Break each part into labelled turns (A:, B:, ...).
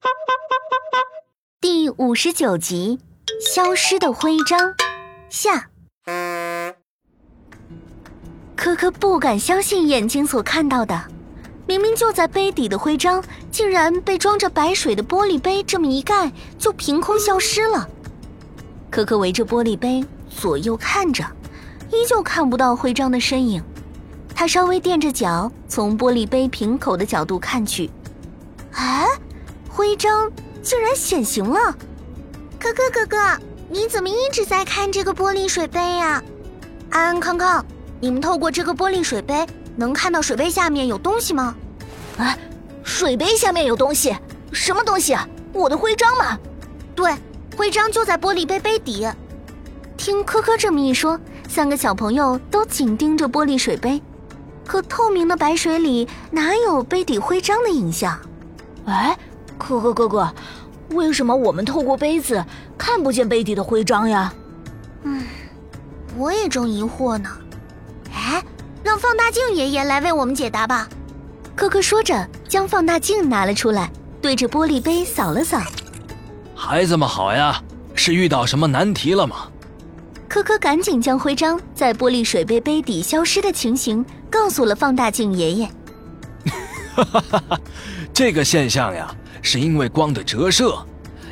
A: 第五十九集：消失的徽章下。可可不敢相信眼睛所看到的，明明就在杯底的徽章，竟然被装着白水的玻璃杯这么一盖，就凭空消失了。可可围着玻璃杯左右看着，依旧看不到徽章的身影。他稍微垫着脚，从玻璃杯瓶口的角度看去，徽章。竟然显形了！
B: 可可哥哥，你怎么一直在看这个玻璃水杯呀？
A: 安安康康，你们透过这个玻璃水杯能看到水杯下面有东西吗？
C: 啊，水杯下面有东西？什么东西啊？我的徽章吗？
A: 对，徽章就在玻璃杯杯底。听科科这么一说，三个小朋友都紧盯着玻璃水杯，可透明的白水里哪有杯底徽章的影像？
C: 哎。可可哥哥，为什么我们透过杯子看不见杯底的徽章呀？
B: 嗯，我也正疑惑呢。哎，让放大镜爷爷来为我们解答吧。
A: 可可说着，将放大镜拿了出来，对着玻璃杯扫了扫。
D: 孩子们好呀，是遇到什么难题了吗？
A: 可可赶紧将徽章在玻璃水杯杯底消失的情形告诉了放大镜爷爷。
D: 哈哈哈哈，这个现象呀。是因为光的折射，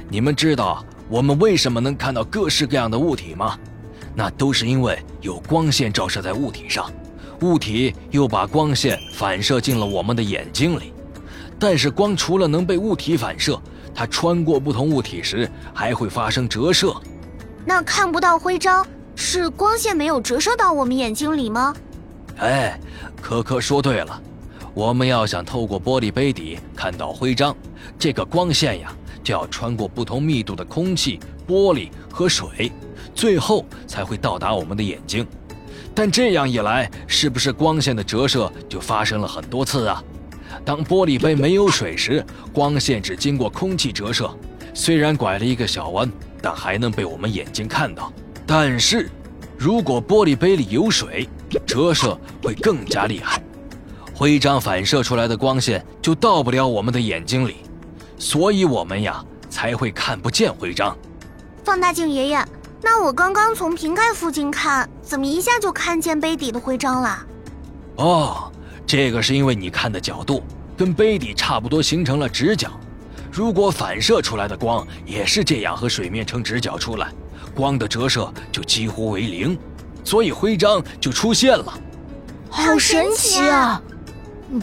D: 你们知道我们为什么能看到各式各样的物体吗？那都是因为有光线照射在物体上，物体又把光线反射进了我们的眼睛里。但是光除了能被物体反射，它穿过不同物体时还会发生折射。
B: 那看不到徽章，是光线没有折射到我们眼睛里吗？
D: 哎，可可说对了。我们要想透过玻璃杯底看到徽章，这个光线呀，就要穿过不同密度的空气、玻璃和水，最后才会到达我们的眼睛。但这样一来，是不是光线的折射就发生了很多次啊？当玻璃杯没有水时，光线只经过空气折射，虽然拐了一个小弯，但还能被我们眼睛看到。但是，如果玻璃杯里有水，折射会更加厉害。徽章反射出来的光线就到不了我们的眼睛里，所以我们呀才会看不见徽章。
B: 放大镜爷爷，那我刚刚从瓶盖附近看，怎么一下就看见杯底的徽章了？
D: 哦，这个是因为你看的角度跟杯底差不多，形成了直角。如果反射出来的光也是这样和水面成直角出来，光的折射就几乎为零，所以徽章就出现了。
C: 好神奇啊！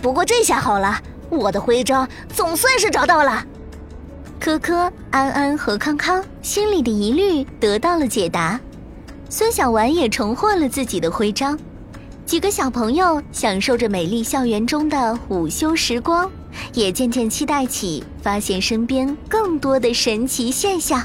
C: 不过这下好了，我的徽章总算是找到了。
A: 科科、安安和康康心里的疑虑得到了解答，孙小丸也重获了自己的徽章。几个小朋友享受着美丽校园中的午休时光，也渐渐期待起发现身边更多的神奇现象。